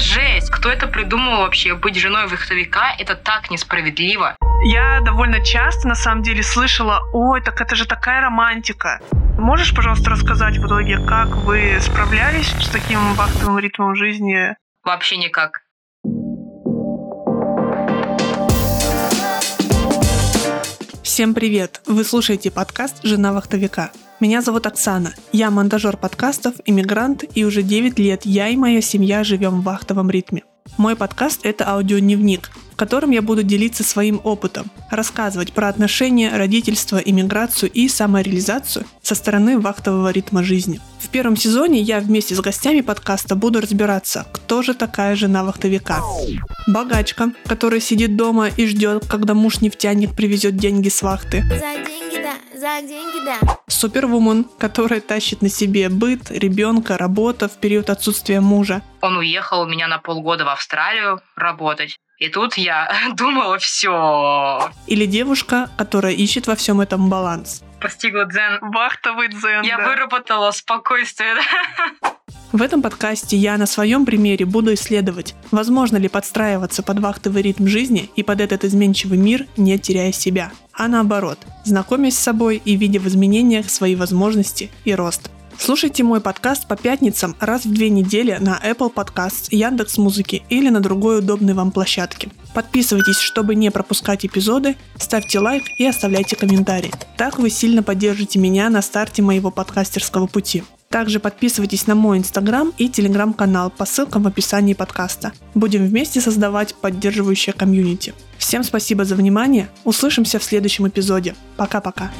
жесть. Кто это придумал вообще? Быть женой вахтовика? Это так несправедливо. Я довольно часто, на самом деле, слышала, ой, так это же такая романтика. Можешь, пожалуйста, рассказать в итоге, как вы справлялись с таким вахтовым ритмом жизни? Вообще никак. Всем привет! Вы слушаете подкаст «Жена вахтовика». Меня зовут Оксана. Я монтажер подкастов, иммигрант, и уже 9 лет я и моя семья живем в вахтовом ритме. Мой подкаст – это аудиодневник, в котором я буду делиться своим опытом, рассказывать про отношения, родительство, иммиграцию и самореализацию со стороны вахтового ритма жизни. В первом сезоне я вместе с гостями подкаста буду разбираться, кто же такая жена вахтовика. Богачка, которая сидит дома и ждет, когда муж-нефтяник привезет деньги с вахты. За деньги, да. Супервумен, которая тащит на себе быт, ребенка, работа в период отсутствия мужа. Он уехал у меня на полгода в Австралию работать. И тут я думала, все. Или девушка, которая ищет во всем этом баланс. Постигла дзен. Вахтовый дзен, Я да. выработала спокойствие. да. В этом подкасте я на своем примере буду исследовать, возможно ли подстраиваться под вахтовый ритм жизни и под этот изменчивый мир, не теряя себя, а наоборот, знакомясь с собой и видя в изменениях свои возможности и рост. Слушайте мой подкаст по пятницам раз в две недели на Apple Podcasts, Яндекс Музыки или на другой удобной вам площадке. Подписывайтесь, чтобы не пропускать эпизоды, ставьте лайк и оставляйте комментарии. Так вы сильно поддержите меня на старте моего подкастерского пути. Также подписывайтесь на мой инстаграм и телеграм-канал по ссылкам в описании подкаста. Будем вместе создавать поддерживающее комьюнити. Всем спасибо за внимание, услышимся в следующем эпизоде. Пока-пока.